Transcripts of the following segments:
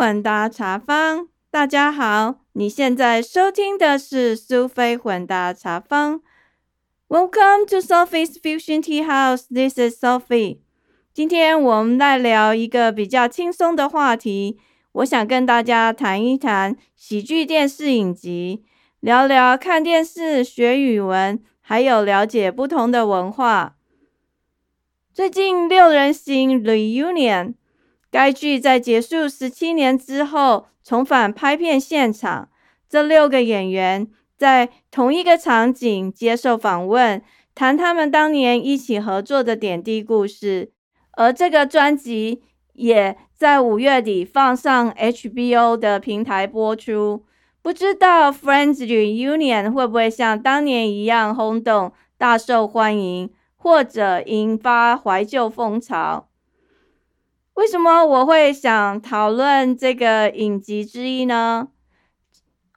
混搭茶坊，大家好，你现在收听的是苏菲混搭茶坊。Welcome to Sophie's Fusion Tea House. This is Sophie. 今天我们来聊一个比较轻松的话题，我想跟大家谈一谈喜剧电视影集，聊聊看电视学语文，还有了解不同的文化。最近六人行 reunion。该剧在结束十七年之后重返拍片现场，这六个演员在同一个场景接受访问，谈他们当年一起合作的点滴故事。而这个专辑也在五月底放上 HBO 的平台播出。不知道 Friends Reunion 会不会像当年一样轰动、大受欢迎，或者引发怀旧风潮？为什么我会想讨论这个影集之一呢？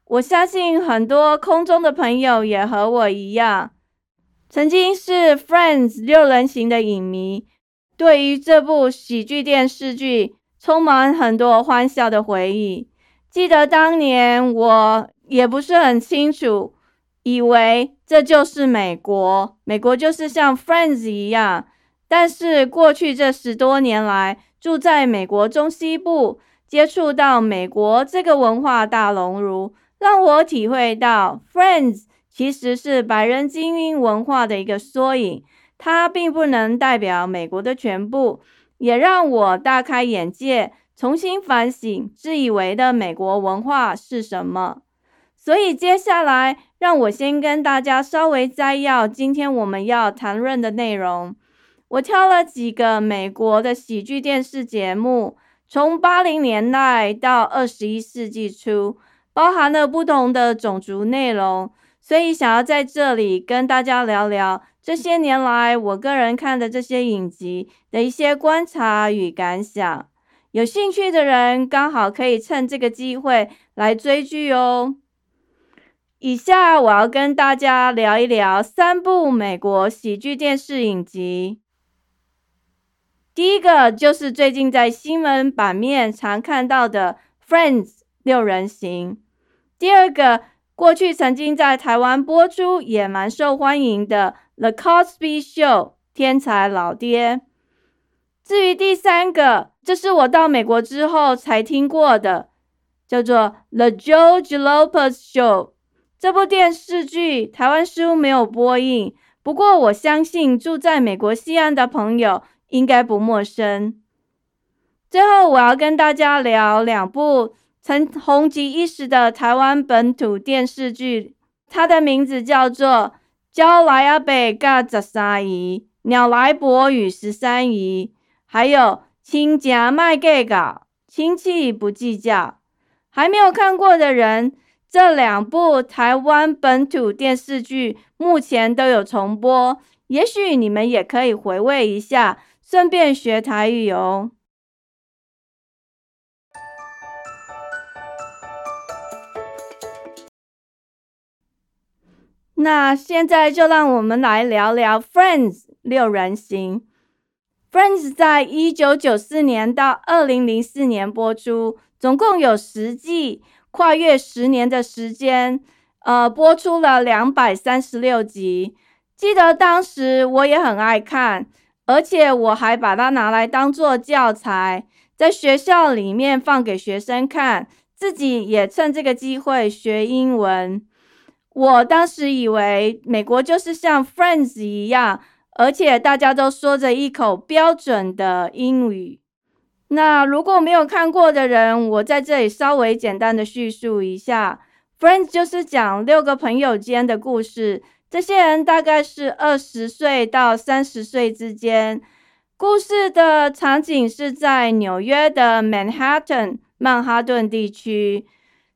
我相信很多空中的朋友也和我一样，曾经是 Friends 六人行的影迷，对于这部喜剧电视剧充满很多欢笑的回忆。记得当年我也不是很清楚，以为这就是美国，美国就是像 Friends 一样。但是过去这十多年来，住在美国中西部，接触到美国这个文化大熔炉，让我体会到 Friends 其实是白人精英文化的一个缩影。它并不能代表美国的全部，也让我大开眼界，重新反省自以为的美国文化是什么。所以接下来，让我先跟大家稍微摘要今天我们要谈论的内容。我挑了几个美国的喜剧电视节目，从八零年代到二十一世纪初，包含了不同的种族内容，所以想要在这里跟大家聊聊这些年来我个人看的这些影集的一些观察与感想。有兴趣的人刚好可以趁这个机会来追剧哦。以下我要跟大家聊一聊三部美国喜剧电视影集。第一个就是最近在新闻版面常看到的《Friends》六人行。第二个，过去曾经在台湾播出也蛮受欢迎的《The Cosby Show》天才老爹。至于第三个，这是我到美国之后才听过的，叫做《The George Lopez Show》。这部电视剧台湾似乎没有播映，不过我相信住在美国西岸的朋友。应该不陌生。最后，我要跟大家聊两部曾红极一时的台湾本土电视剧，它的名字叫做《娇来阿北嘎十三姨》，《鸟来伯与十三姨》，还有《亲家卖计较，亲戚不计较》。还没有看过的人，这两部台湾本土电视剧目前都有重播，也许你们也可以回味一下。顺便学台语哦。那现在就让我们来聊聊《Friends》六人行。《Friends》在一九九四年到二零零四年播出，总共有十季，跨越十年的时间，呃，播出了两百三十六集。记得当时我也很爱看。而且我还把它拿来当做教材，在学校里面放给学生看，自己也趁这个机会学英文。我当时以为美国就是像 Friends 一样，而且大家都说着一口标准的英语。那如果没有看过的人，我在这里稍微简单的叙述一下，Friends 就是讲六个朋友间的故事。这些人大概是二十岁到三十岁之间。故事的场景是在纽约的 Manhattan 曼哈顿地区。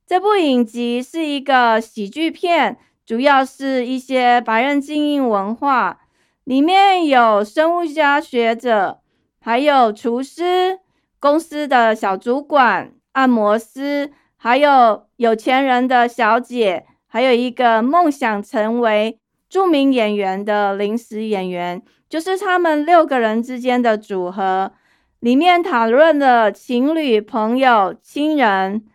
这部影集是一个喜剧片，主要是一些白人精英文化。里面有生物家学者，还有厨师、公司的小主管、按摩师，还有有钱人的小姐，还有一个梦想成为。著名演员的临时演员，就是他们六个人之间的组合。里面讨论了情侣、朋友、亲人，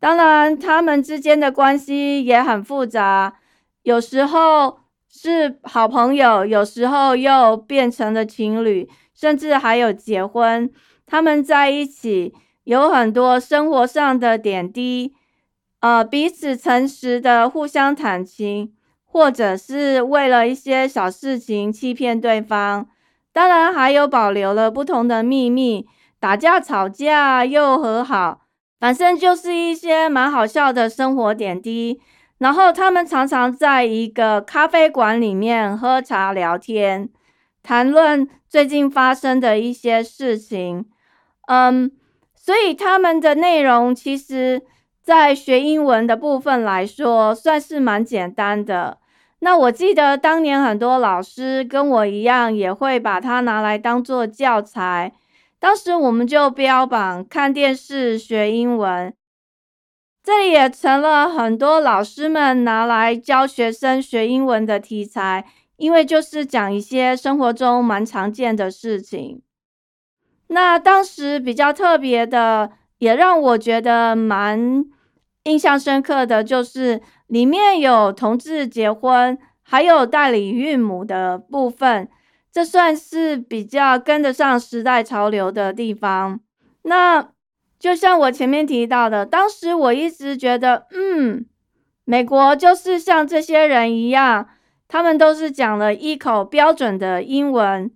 当然他们之间的关系也很复杂，有时候是好朋友，有时候又变成了情侣，甚至还有结婚。他们在一起有很多生活上的点滴，呃，彼此诚实的互相坦情，或者是为了一些小事情欺骗对方。当然，还有保留了不同的秘密，打架吵架又和好，反正就是一些蛮好笑的生活点滴。然后他们常常在一个咖啡馆里面喝茶聊天，谈论最近发生的一些事情。嗯，所以他们的内容其实，在学英文的部分来说，算是蛮简单的。那我记得当年很多老师跟我一样，也会把它拿来当做教材。当时我们就标榜看电视学英文，这里也成了很多老师们拿来教学生学英文的题材，因为就是讲一些生活中蛮常见的事情。那当时比较特别的，也让我觉得蛮印象深刻的就是。里面有同志结婚，还有代理孕母的部分，这算是比较跟得上时代潮流的地方。那就像我前面提到的，当时我一直觉得，嗯，美国就是像这些人一样，他们都是讲了一口标准的英文，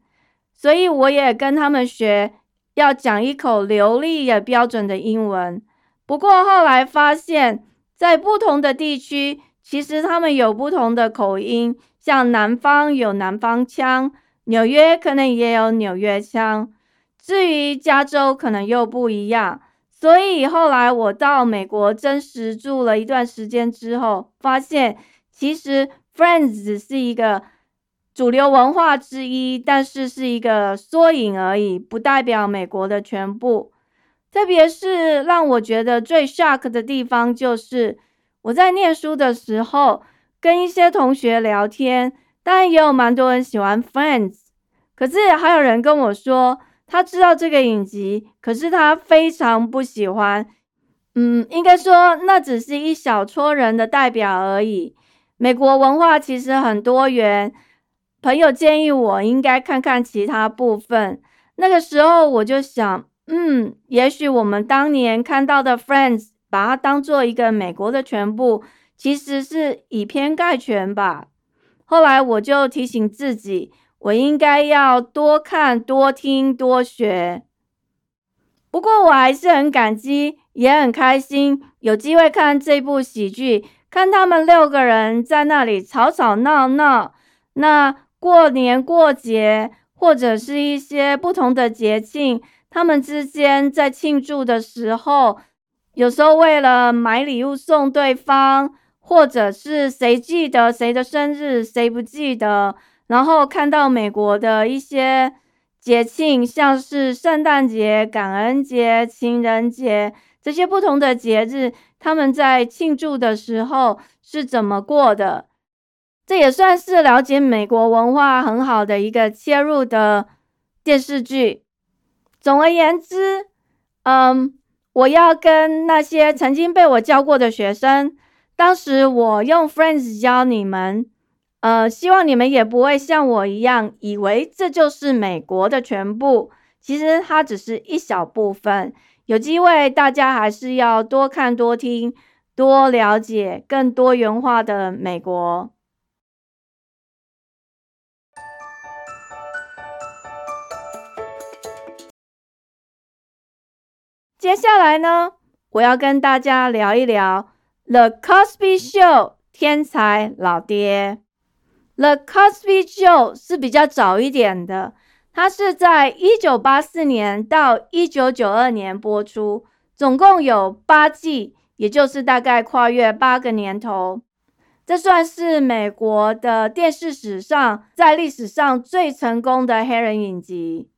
所以我也跟他们学，要讲一口流利也标准的英文。不过后来发现。在不同的地区，其实他们有不同的口音，像南方有南方腔，纽约可能也有纽约腔，至于加州可能又不一样。所以后来我到美国真实住了一段时间之后，发现其实 Friends 只是一个主流文化之一，但是是一个缩影而已，不代表美国的全部。特别是让我觉得最 shock 的地方，就是我在念书的时候，跟一些同学聊天，当然也有蛮多人喜欢 Friends，可是还有人跟我说，他知道这个影集，可是他非常不喜欢。嗯，应该说那只是一小撮人的代表而已。美国文化其实很多元，朋友建议我应该看看其他部分。那个时候我就想。嗯，也许我们当年看到的《Friends》，把它当做一个美国的全部，其实是以偏概全吧。后来我就提醒自己，我应该要多看、多听、多学。不过我还是很感激，也很开心，有机会看这部喜剧，看他们六个人在那里吵吵闹闹。那过年过节，或者是一些不同的节庆。他们之间在庆祝的时候，有时候为了买礼物送对方，或者是谁记得谁的生日，谁不记得，然后看到美国的一些节庆，像是圣诞节、感恩节、情人节这些不同的节日，他们在庆祝的时候是怎么过的，这也算是了解美国文化很好的一个切入的电视剧。总而言之，嗯，我要跟那些曾经被我教过的学生，当时我用 Friends 教你们，呃，希望你们也不会像我一样，以为这就是美国的全部。其实它只是一小部分。有机会，大家还是要多看、多听、多了解更多元化的美国。接下来呢，我要跟大家聊一聊《The Cosby Show》天才老爹。《The Cosby Show》是比较早一点的，它是在一九八四年到一九九二年播出，总共有八季，也就是大概跨越八个年头。这算是美国的电视史上，在历史上最成功的黑人影集。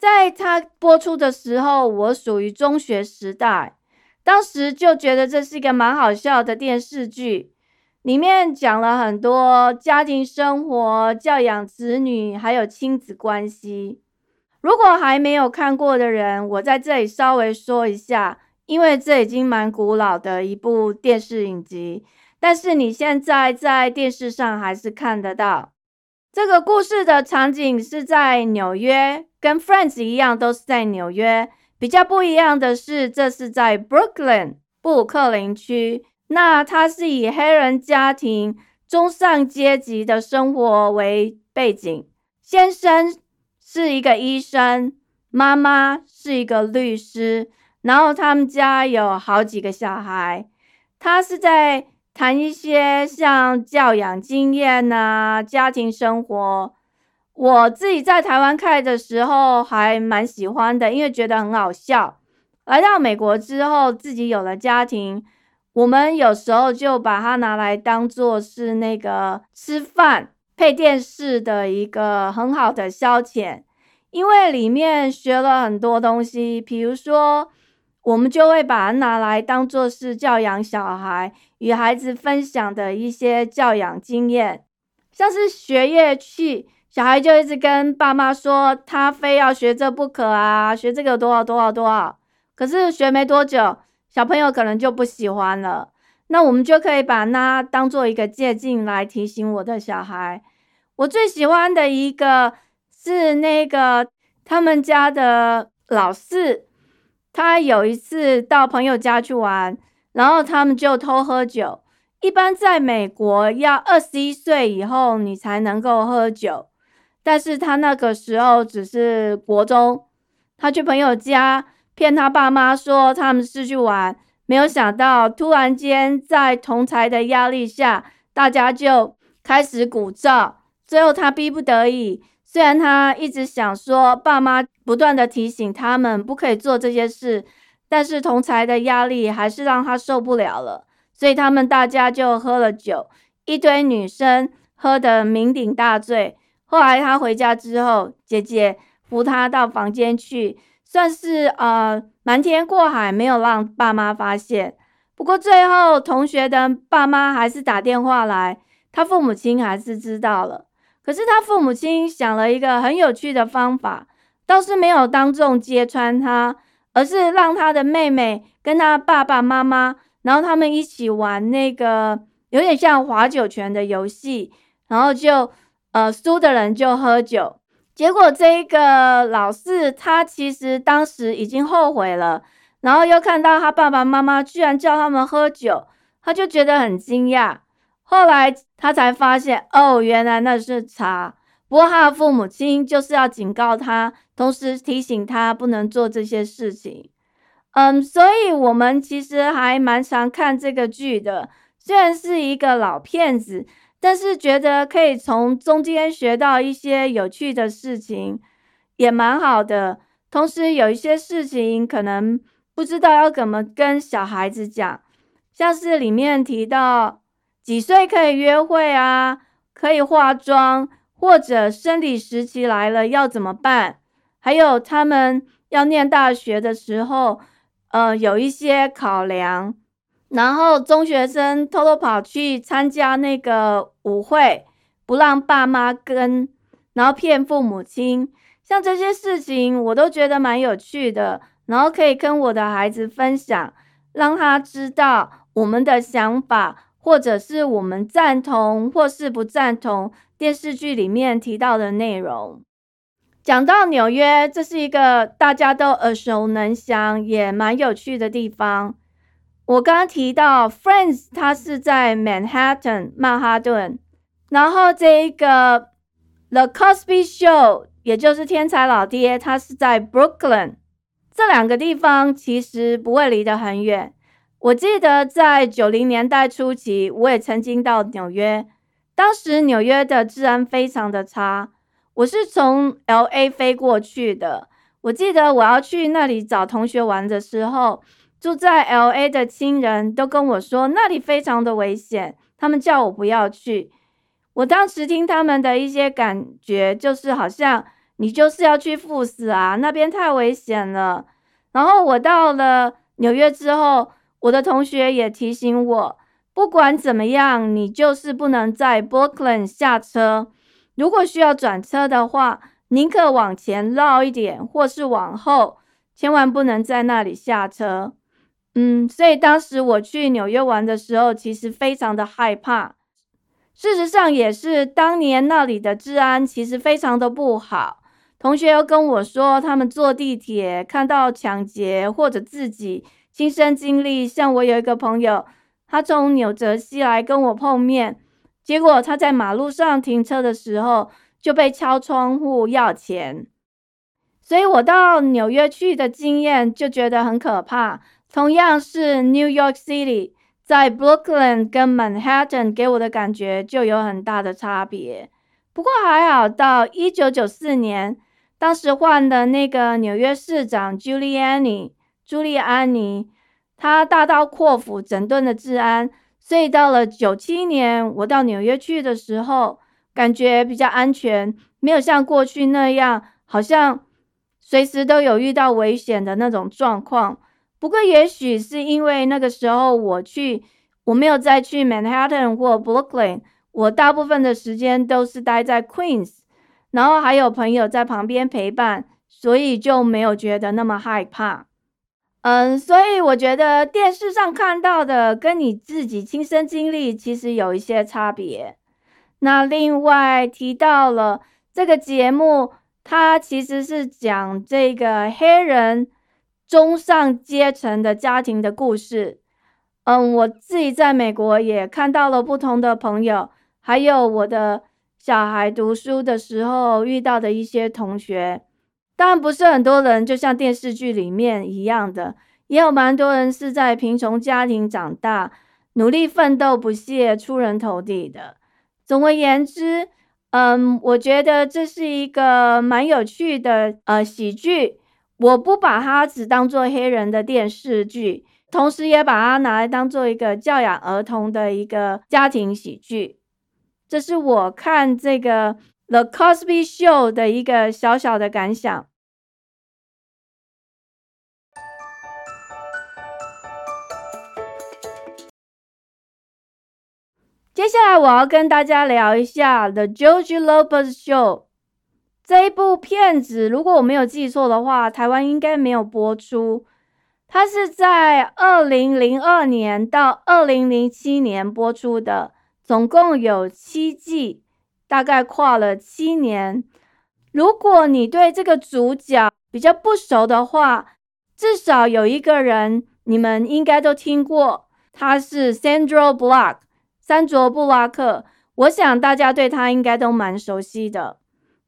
在它播出的时候，我属于中学时代，当时就觉得这是一个蛮好笑的电视剧，里面讲了很多家庭生活、教养子女，还有亲子关系。如果还没有看过的人，我在这里稍微说一下，因为这已经蛮古老的一部电视影集，但是你现在在电视上还是看得到。这个故事的场景是在纽约，跟《Friends》一样，都是在纽约。比较不一样的是，这是在 Brooklyn 布鲁克林区。那它是以黑人家庭中上阶级的生活为背景，先生是一个医生，妈妈是一个律师，然后他们家有好几个小孩。他是在。谈一些像教养经验呐，家庭生活。我自己在台湾看的时候还蛮喜欢的，因为觉得很好笑。来到美国之后，自己有了家庭，我们有时候就把它拿来当做是那个吃饭配电视的一个很好的消遣，因为里面学了很多东西，比如说。我们就会把它拿来当做是教养小孩，与孩子分享的一些教养经验，像是学乐器，小孩就一直跟爸妈说他非要学这不可啊，学这个多少多少多少。可是学没多久，小朋友可能就不喜欢了。那我们就可以把它当做一个借镜来提醒我的小孩。我最喜欢的一个是那个他们家的老四。他有一次到朋友家去玩，然后他们就偷喝酒。一般在美国要二十一岁以后你才能够喝酒，但是他那个时候只是国中。他去朋友家骗他爸妈说他们是去玩，没有想到突然间在同才的压力下，大家就开始鼓噪。最后他逼不得已。虽然他一直想说，爸妈不断的提醒他们不可以做这些事，但是同才的压力还是让他受不了了，所以他们大家就喝了酒，一堆女生喝得酩酊大醉。后来他回家之后，姐姐扶他到房间去，算是呃瞒天过海，没有让爸妈发现。不过最后同学的爸妈还是打电话来，他父母亲还是知道了。可是他父母亲想了一个很有趣的方法，倒是没有当众揭穿他，而是让他的妹妹跟他爸爸妈妈，然后他们一起玩那个有点像划酒拳的游戏，然后就呃输的人就喝酒。结果这一个老四他其实当时已经后悔了，然后又看到他爸爸妈妈居然叫他们喝酒，他就觉得很惊讶。后来他才发现，哦，原来那是茶。不过他的父母亲就是要警告他，同时提醒他不能做这些事情。嗯，所以我们其实还蛮常看这个剧的。虽然是一个老片子，但是觉得可以从中间学到一些有趣的事情，也蛮好的。同时有一些事情可能不知道要怎么跟小孩子讲，像是里面提到。几岁可以约会啊？可以化妆，或者生理时期来了要怎么办？还有他们要念大学的时候，呃，有一些考量。然后中学生偷偷跑去参加那个舞会，不让爸妈跟，然后骗父母亲，像这些事情我都觉得蛮有趣的。然后可以跟我的孩子分享，让他知道我们的想法。或者是我们赞同或是不赞同电视剧里面提到的内容。讲到纽约，这是一个大家都耳熟能详也蛮有趣的地方。我刚刚提到《Friends》，它是在 Manhattan 曼哈顿，然后这一个《The Cosby Show》，也就是天才老爹，他是在 Brooklyn。这两个地方其实不会离得很远。我记得在九零年代初期，我也曾经到纽约。当时纽约的治安非常的差。我是从 L A 飞过去的。我记得我要去那里找同学玩的时候，住在 L A 的亲人都跟我说那里非常的危险，他们叫我不要去。我当时听他们的一些感觉，就是好像你就是要去赴死啊，那边太危险了。然后我到了纽约之后。我的同学也提醒我，不管怎么样，你就是不能在 Brooklyn 下车。如果需要转车的话，宁可往前绕一点，或是往后，千万不能在那里下车。嗯，所以当时我去纽约玩的时候，其实非常的害怕。事实上，也是当年那里的治安其实非常的不好。同学又跟我说，他们坐地铁看到抢劫，或者自己亲身经历。像我有一个朋友，他从纽泽西来跟我碰面，结果他在马路上停车的时候就被敲窗户要钱。所以我到纽约去的经验就觉得很可怕。同样是 New York City，在 Brooklyn 跟 Manhattan 给我的感觉就有很大的差别。不过还好，到一九九四年，当时换的那个纽约市长 Giuliani 朱利安尼，他大刀阔斧整顿了治安，所以到了九七年，我到纽约去的时候，感觉比较安全，没有像过去那样，好像随时都有遇到危险的那种状况。不过，也许是因为那个时候我去，我没有再去 Manhattan 或 Brooklyn，我大部分的时间都是待在 Queens，然后还有朋友在旁边陪伴，所以就没有觉得那么害怕。嗯，所以我觉得电视上看到的跟你自己亲身经历其实有一些差别。那另外提到了这个节目，它其实是讲这个黑人。中上阶层的家庭的故事，嗯，我自己在美国也看到了不同的朋友，还有我的小孩读书的时候遇到的一些同学。当然不是很多人就像电视剧里面一样的，也有蛮多人是在贫穷家庭长大，努力奋斗不懈，出人头地的。总而言之，嗯，我觉得这是一个蛮有趣的呃喜剧。我不把它只当做黑人的电视剧，同时也把它拿来当做一个教养儿童的一个家庭喜剧。这是我看这个《The Cosby Show》的一个小小的感想。接下来我要跟大家聊一下《The George Lopez Show》。这一部片子，如果我没有记错的话，台湾应该没有播出。它是在二零零二年到二零零七年播出的，总共有七季，大概跨了七年。如果你对这个主角比较不熟的话，至少有一个人你们应该都听过，他是 Sandra Block，山卓布拉克。我想大家对他应该都蛮熟悉的。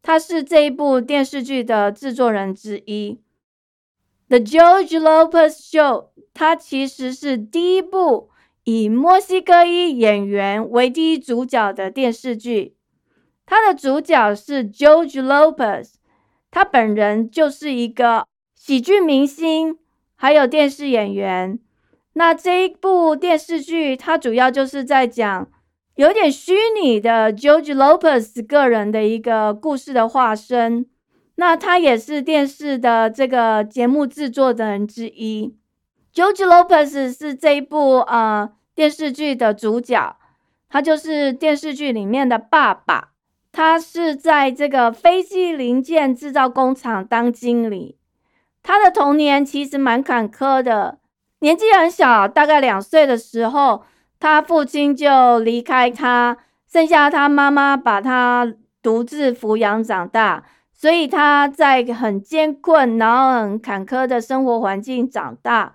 他是这一部电视剧的制作人之一，《The George Lopez Show》。它其实是第一部以墨西哥裔演员为第一主角的电视剧。它的主角是 George Lopez，他本人就是一个喜剧明星，还有电视演员。那这一部电视剧，它主要就是在讲。有点虚拟的 George Lopez 个人的一个故事的化身，那他也是电视的这个节目制作的人之一。George Lopez 是这一部呃电视剧的主角，他就是电视剧里面的爸爸。他是在这个飞机零件制造工厂当经理。他的童年其实蛮坎坷的，年纪很小，大概两岁的时候。他父亲就离开他，剩下他妈妈把他独自抚养长大，所以他在很艰困然后很坎坷的生活环境长大，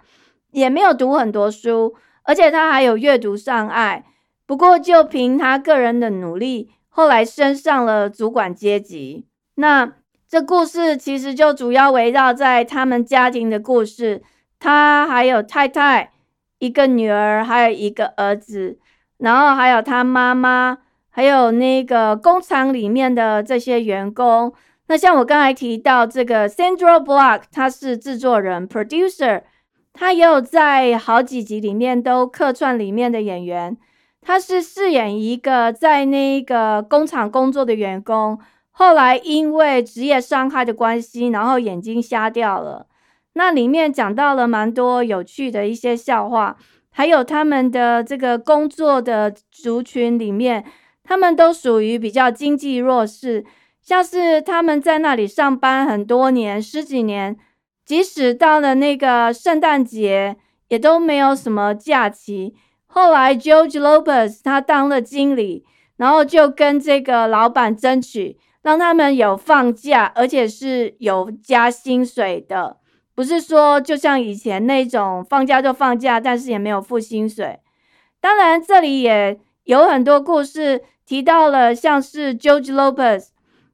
也没有读很多书，而且他还有阅读障碍。不过就凭他个人的努力，后来升上了主管阶级。那这故事其实就主要围绕在他们家庭的故事，他还有太太。一个女儿，还有一个儿子，然后还有他妈妈，还有那个工厂里面的这些员工。那像我刚才提到这个 Sandra Block，他是制作人 （producer），他也有在好几集里面都客串里面的演员。他是饰演一个在那个工厂工作的员工，后来因为职业伤害的关系，然后眼睛瞎掉了。那里面讲到了蛮多有趣的一些笑话，还有他们的这个工作的族群里面，他们都属于比较经济弱势，像是他们在那里上班很多年，十几年，即使到了那个圣诞节，也都没有什么假期。后来 George Lopez 他当了经理，然后就跟这个老板争取，让他们有放假，而且是有加薪水的，不是说就像以前那种放假就放假，但是也没有付薪水。当然，这里也有很多故事提到了，像是 George Lopez，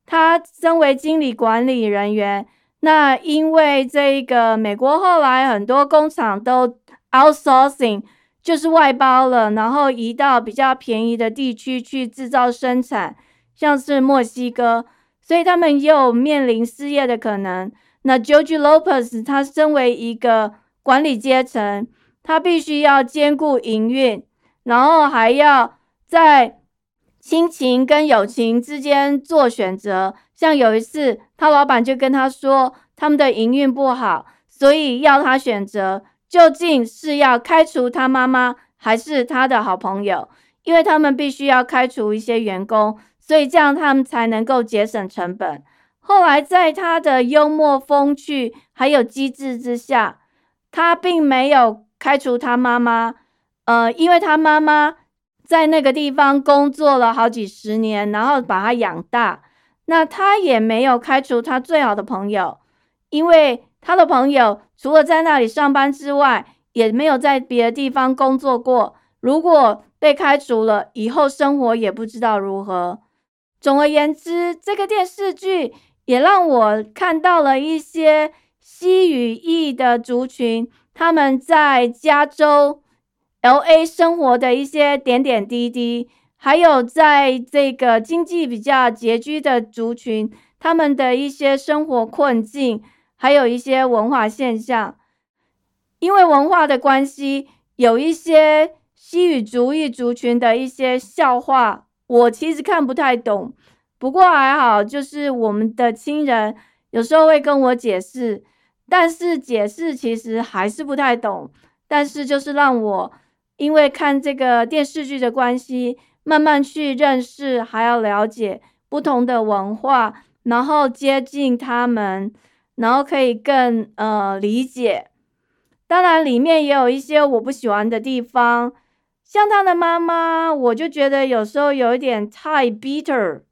他身为经理管理人员，那因为这个美国后来很多工厂都 outsourcing。就是外包了，然后移到比较便宜的地区去制造生产，像是墨西哥，所以他们又面临失业的可能。那 George Lopez 他身为一个管理阶层，他必须要兼顾营运，然后还要在亲情跟友情之间做选择。像有一次，他老板就跟他说，他们的营运不好，所以要他选择。究竟是要开除他妈妈，还是他的好朋友？因为他们必须要开除一些员工，所以这样他们才能够节省成本。后来在他的幽默风趣还有机智之下，他并没有开除他妈妈。呃，因为他妈妈在那个地方工作了好几十年，然后把他养大。那他也没有开除他最好的朋友，因为。他的朋友除了在那里上班之外，也没有在别的地方工作过。如果被开除了，以后生活也不知道如何。总而言之，这个电视剧也让我看到了一些西语裔的族群他们在加州 L.A. 生活的一些点点滴滴，还有在这个经济比较拮据的族群他们的一些生活困境。还有一些文化现象，因为文化的关系，有一些西语族裔族群的一些笑话，我其实看不太懂。不过还好，就是我们的亲人有时候会跟我解释，但是解释其实还是不太懂。但是就是让我因为看这个电视剧的关系，慢慢去认识，还要了解不同的文化，然后接近他们。然后可以更呃理解，当然里面也有一些我不喜欢的地方，像他的妈妈，我就觉得有时候有一点太 bitter。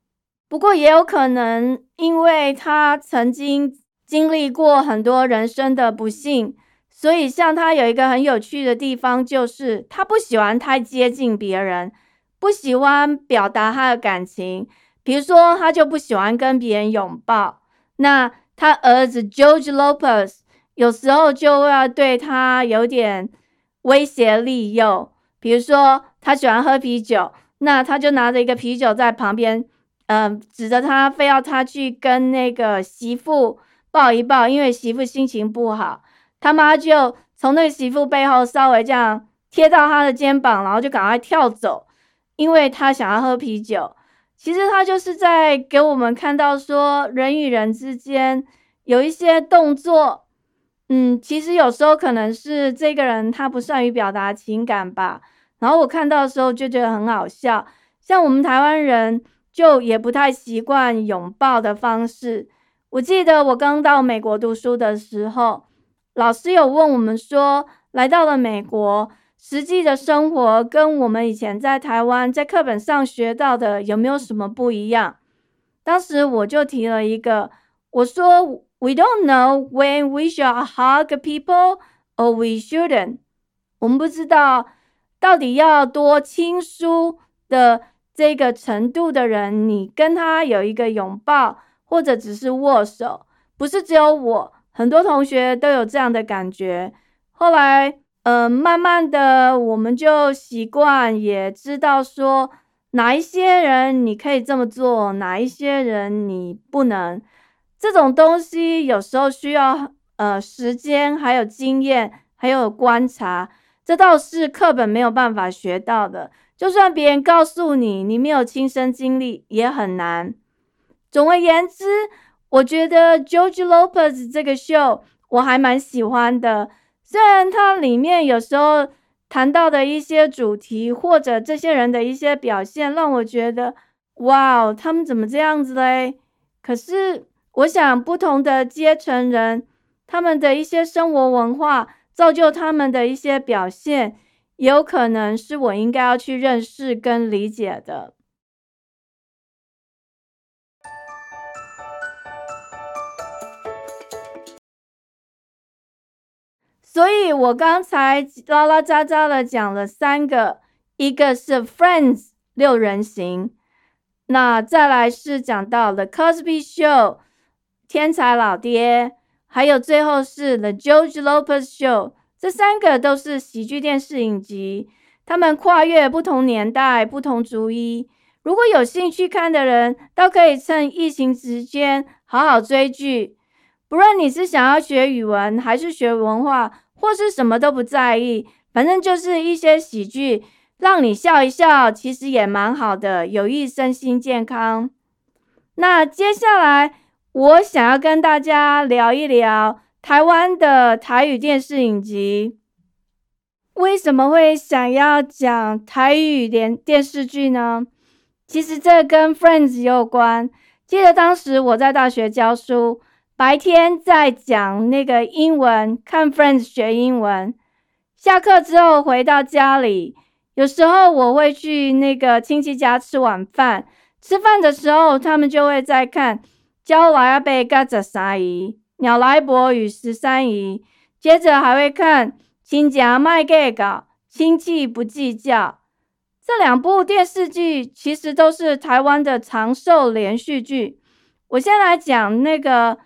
不过也有可能，因为他曾经经历过很多人生的不幸，所以像他有一个很有趣的地方，就是他不喜欢太接近别人，不喜欢表达他的感情，比如说他就不喜欢跟别人拥抱，那。他儿子 George Lopez 有时候就要对他有点威胁利诱，比如说他喜欢喝啤酒，那他就拿着一个啤酒在旁边，嗯，指着他，非要他去跟那个媳妇抱一抱，因为媳妇心情不好，他妈就从那个媳妇背后稍微这样贴到他的肩膀，然后就赶快跳走，因为他想要喝啤酒。其实他就是在给我们看到说，人与人之间有一些动作，嗯，其实有时候可能是这个人他不善于表达情感吧。然后我看到的时候就觉得很好笑，像我们台湾人就也不太习惯拥抱的方式。我记得我刚到美国读书的时候，老师有问我们说，来到了美国。实际的生活跟我们以前在台湾在课本上学到的有没有什么不一样？当时我就提了一个，我说 We don't know when we should hug people or we shouldn't。我们不知道到底要多亲疏的这个程度的人，你跟他有一个拥抱或者只是握手，不是只有我，很多同学都有这样的感觉。后来。呃，慢慢的，我们就习惯，也知道说哪一些人你可以这么做，哪一些人你不能。这种东西有时候需要呃时间，还有经验，还有观察，这倒是课本没有办法学到的。就算别人告诉你，你没有亲身经历，也很难。总而言之，我觉得 George Lopez 这个秀我还蛮喜欢的。虽然它里面有时候谈到的一些主题，或者这些人的一些表现，让我觉得，哇，他们怎么这样子嘞？可是我想，不同的阶层人，他们的一些生活文化，造就他们的一些表现，也有可能是我应该要去认识跟理解的。所以我刚才拉拉杂杂的讲了三个，一个是 Friends 六人行，那再来是讲到了 Cosby Show 天才老爹，还有最后是 The George Lopez Show，这三个都是喜剧电视影集，他们跨越不同年代、不同族裔。如果有兴趣看的人，都可以趁疫情时间好好追剧。不论你是想要学语文，还是学文化，或是什么都不在意，反正就是一些喜剧，让你笑一笑，其实也蛮好的，有益身心健康。那接下来我想要跟大家聊一聊台湾的台语电视影集。为什么会想要讲台语电电视剧呢？其实这跟 Friends 有关。记得当时我在大学教书。白天在讲那个英文，看 Friends 学英文。下课之后回到家里，有时候我会去那个亲戚家吃晚饭。吃饭的时候，他们就会在看《教来阿贝嘎十三姨》《鸟来伯与十三姨》，接着还会看《亲家卖给搞亲戚不计较》。这两部电视剧其实都是台湾的长寿连续剧。我先来讲那个。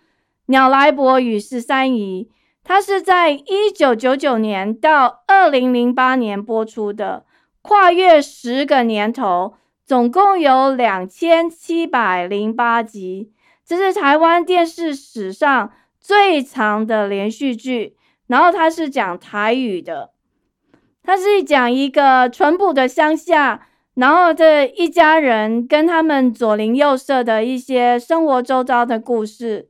鸟来伯与十三姨，它是在一九九九年到二零零八年播出的，跨越十个年头，总共有两千七百零八集，这是台湾电视史上最长的连续剧。然后它是讲台语的，它是讲一个淳朴的乡下，然后这一家人跟他们左邻右舍的一些生活周遭的故事。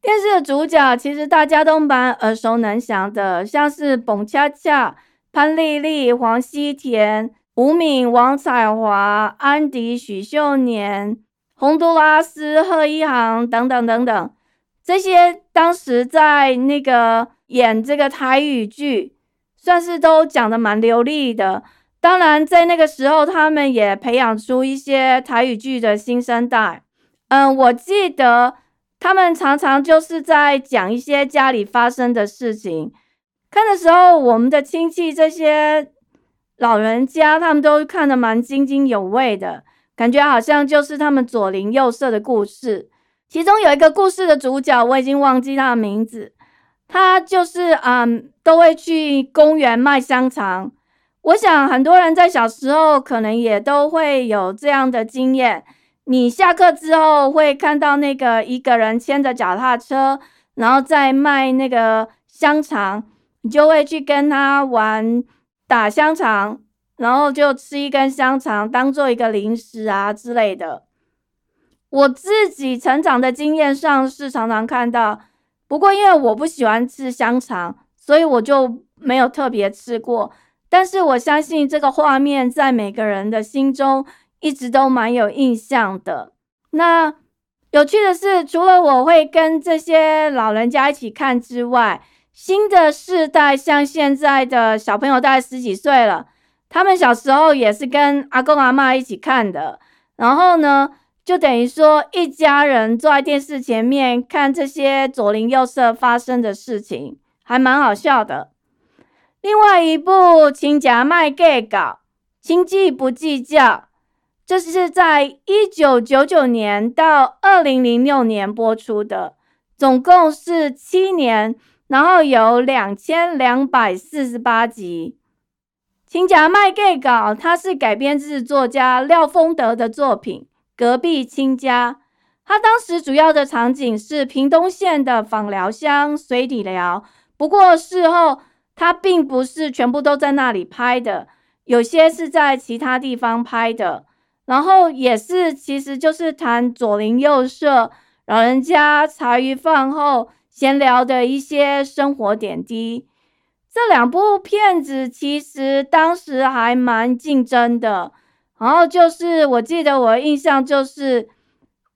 电视的主角其实大家都蛮耳熟能详的，像是董恰恰、潘丽丽、黄西田、吴敏、王彩华、安迪、许秀年、洪都拉斯、贺一航等等等等，这些当时在那个演这个台语剧，算是都讲的蛮流利的。当然，在那个时候，他们也培养出一些台语剧的新生代。嗯，我记得。他们常常就是在讲一些家里发生的事情。看的时候，我们的亲戚这些老人家，他们都看得蛮津津有味的，感觉好像就是他们左邻右舍的故事。其中有一个故事的主角，我已经忘记他的名字，他就是嗯，都会去公园卖香肠。我想很多人在小时候可能也都会有这样的经验。你下课之后会看到那个一个人牵着脚踏车，然后再卖那个香肠，你就会去跟他玩打香肠，然后就吃一根香肠当做一个零食啊之类的。我自己成长的经验上是常常看到，不过因为我不喜欢吃香肠，所以我就没有特别吃过。但是我相信这个画面在每个人的心中。一直都蛮有印象的。那有趣的是，除了我会跟这些老人家一起看之外，新的世代像现在的小朋友大概十几岁了，他们小时候也是跟阿公阿妈一起看的。然后呢，就等于说一家人坐在电视前面看这些左邻右舍发生的事情，还蛮好笑的。另外一部《亲家卖给搞亲戚不计较》。这是在一九九九年到二零零六年播出的，总共是七年，然后有两千两百四十八集。《亲家卖给稿》它是改编自作家廖丰德的作品《隔壁亲家》，他当时主要的场景是屏东县的访寮乡水底寮，不过事后他并不是全部都在那里拍的，有些是在其他地方拍的。然后也是，其实就是谈左邻右舍、老人家茶余饭后闲聊的一些生活点滴。这两部片子其实当时还蛮竞争的。然后就是，我记得我印象就是，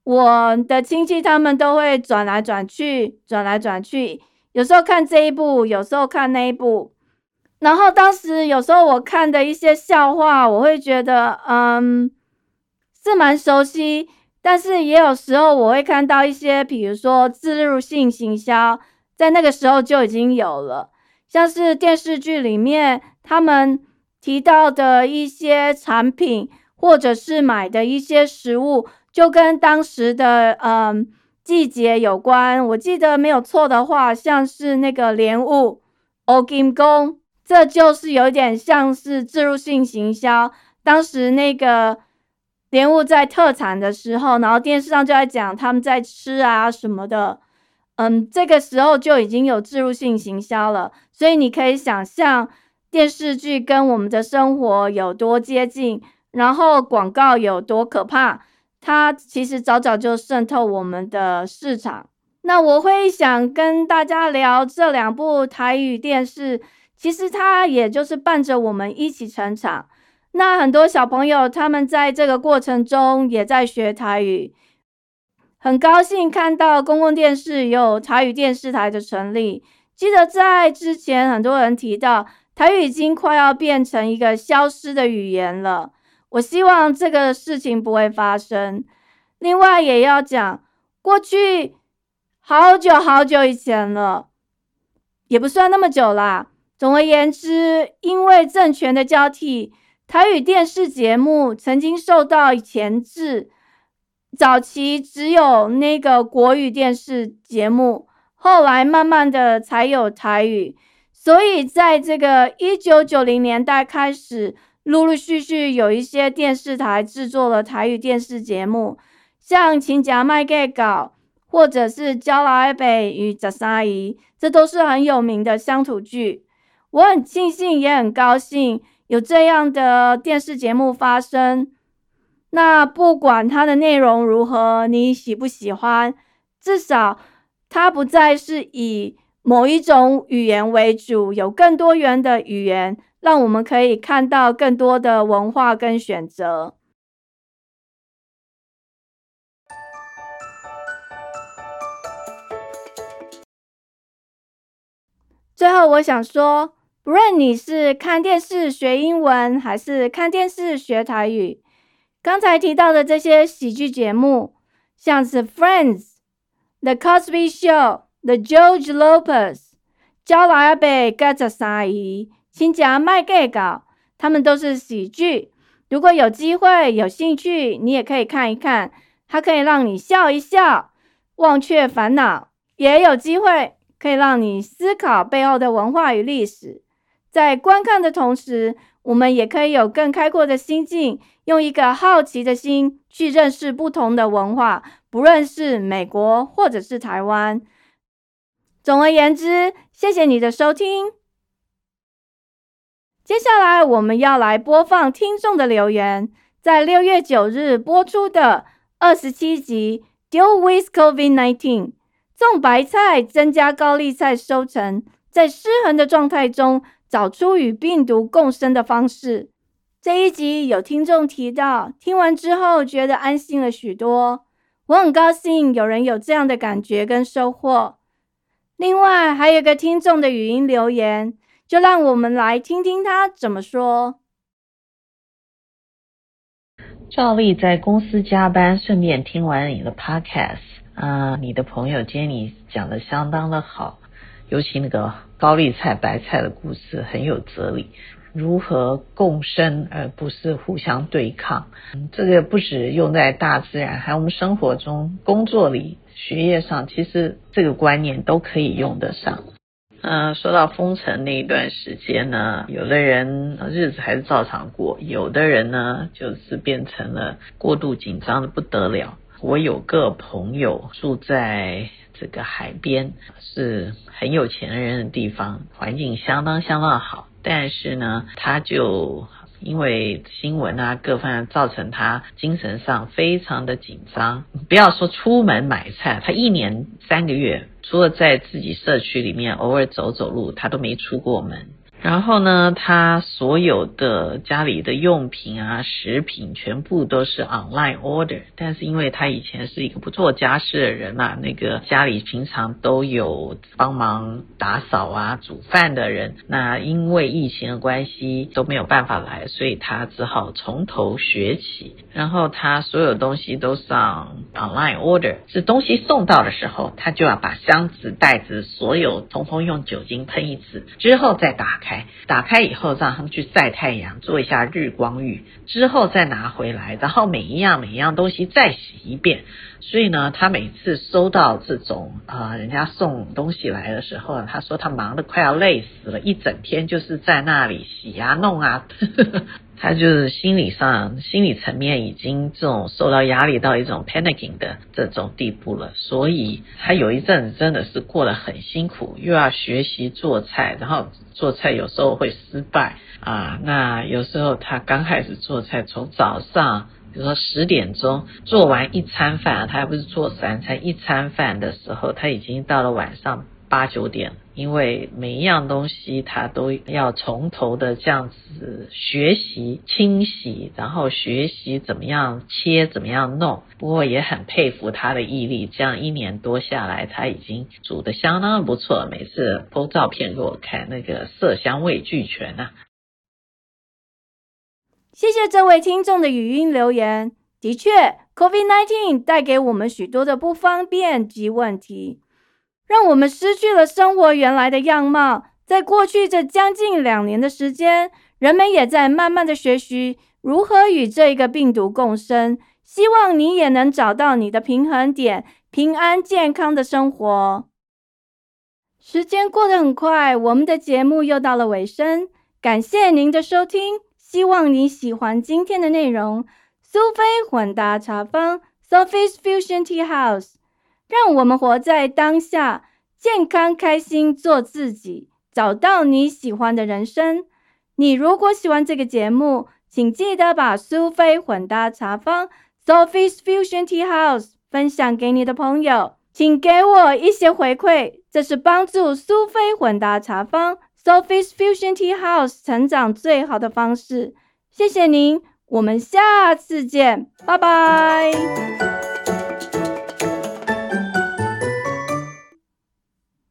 我的亲戚他们都会转来转去，转来转去，有时候看这一部，有时候看那一部。然后当时有时候我看的一些笑话，我会觉得，嗯，是蛮熟悉。但是也有时候我会看到一些，比如说自入性行销，在那个时候就已经有了，像是电视剧里面他们提到的一些产品，或者是买的一些食物。就跟当时的嗯季节有关，我记得没有错的话，像是那个莲雾、o g i m 宫，这就是有点像是自入性行销。当时那个莲雾在特产的时候，然后电视上就在讲他们在吃啊什么的，嗯，这个时候就已经有自入性行销了。所以你可以想象电视剧跟我们的生活有多接近，然后广告有多可怕。它其实早早就渗透我们的市场。那我会想跟大家聊这两部台语电视，其实它也就是伴着我们一起成长。那很多小朋友他们在这个过程中也在学台语，很高兴看到公共电视有台语电视台的成立。记得在之前很多人提到，台语已经快要变成一个消失的语言了。我希望这个事情不会发生。另外，也要讲过去好久好久以前了，也不算那么久啦。总而言之，因为政权的交替，台语电视节目曾经受到钳制。早期只有那个国语电视节目，后来慢慢的才有台语。所以，在这个一九九零年代开始。陆陆续续有一些电视台制作了台语电视节目，像《请假卖给稿》或者是《焦老北与十三姨》，这都是很有名的乡土剧。我很庆幸，也很高兴有这样的电视节目发生。那不管它的内容如何，你喜不喜欢，至少它不再是以某一种语言为主，有更多元的语言。让我们可以看到更多的文化跟选择。最后，我想说，不论你是看电视学英文，还是看电视学台语，刚才提到的这些喜剧节目，像是《Friends》、《The Cosby Show》、《The George Lopez》、《教老阿伯跟着三姨》。亲家卖给稿，他们都是喜剧。如果有机会、有兴趣，你也可以看一看，它可以让你笑一笑，忘却烦恼；也有机会可以让你思考背后的文化与历史。在观看的同时，我们也可以有更开阔的心境，用一个好奇的心去认识不同的文化，不论是美国或者是台湾。总而言之，谢谢你的收听。接下来我们要来播放听众的留言，在六月九日播出的二十七集《Deal with COVID-19》，种白菜增加高丽菜收成，在失衡的状态中找出与病毒共生的方式。这一集有听众提到，听完之后觉得安心了许多。我很高兴有人有这样的感觉跟收获。另外，还有个听众的语音留言。就让我们来听听他怎么说。照例在公司加班，顺便听完你的 podcast。啊，你的朋友 Jenny 讲的相当的好，尤其那个高丽菜、白菜的故事很有哲理。如何共生而不是互相对抗？这个不止用在大自然，还有我们生活中、工作里、学业上，其实这个观念都可以用得上。嗯，说到封城那一段时间呢，有的人日子还是照常过，有的人呢就是变成了过度紧张的不得了。我有个朋友住在这个海边，是很有钱人的地方，环境相当相当好，但是呢，他就。因为新闻啊，各方面造成他精神上非常的紧张。不要说出门买菜，他一年三个月，除了在自己社区里面偶尔走走路，他都没出过门。然后呢，他所有的家里的用品啊、食品全部都是 online order。但是因为他以前是一个不做家事的人嘛，那个家里平常都有帮忙打扫啊、煮饭的人，那因为疫情的关系都没有办法来，所以他只好从头学起。然后他所有东西都上 online order，是东西送到的时候，他就要把箱子、袋子所有通通用酒精喷一次，之后再打开。打开以后，让他们去晒太阳，做一下日光浴，之后再拿回来，然后每一样每一样东西再洗一遍。所以呢，他每次收到这种啊，人家送东西来的时候，他说他忙得快要累死了，一整天就是在那里洗啊弄啊。他就是心理上、心理层面已经这种受到压力到一种 panicking 的这种地步了，所以他有一阵子真的是过得很辛苦，又要学习做菜，然后做菜有时候会失败啊。那有时候他刚开始做菜，从早上比如说十点钟做完一餐饭，他还不是做三餐，一餐饭的时候，他已经到了晚上。八九点，因为每一样东西他都要从头的这样子学习清洗，然后学习怎么样切，怎么样弄。不过也很佩服他的毅力，这样一年多下来，他已经煮的相当不错。每次拍照片给我看，那个色香味俱全啊！谢谢这位听众的语音留言。的确，COVID-19 带给我们许多的不方便及问题。让我们失去了生活原来的样貌。在过去这将近两年的时间，人们也在慢慢的学习如何与这个病毒共生。希望你也能找到你的平衡点，平安健康的生活。时间过得很快，我们的节目又到了尾声。感谢您的收听，希望你喜欢今天的内容。苏菲混搭茶坊，Sophie's Fusion Tea House。让我们活在当下，健康开心，做自己，找到你喜欢的人生。你如果喜欢这个节目，请记得把苏菲混搭茶坊 （Sophie's Fusion Tea House） 分享给你的朋友，请给我一些回馈，这是帮助苏菲混搭茶坊 （Sophie's Fusion Tea House） 成长最好的方式。谢谢您，我们下次见，拜拜。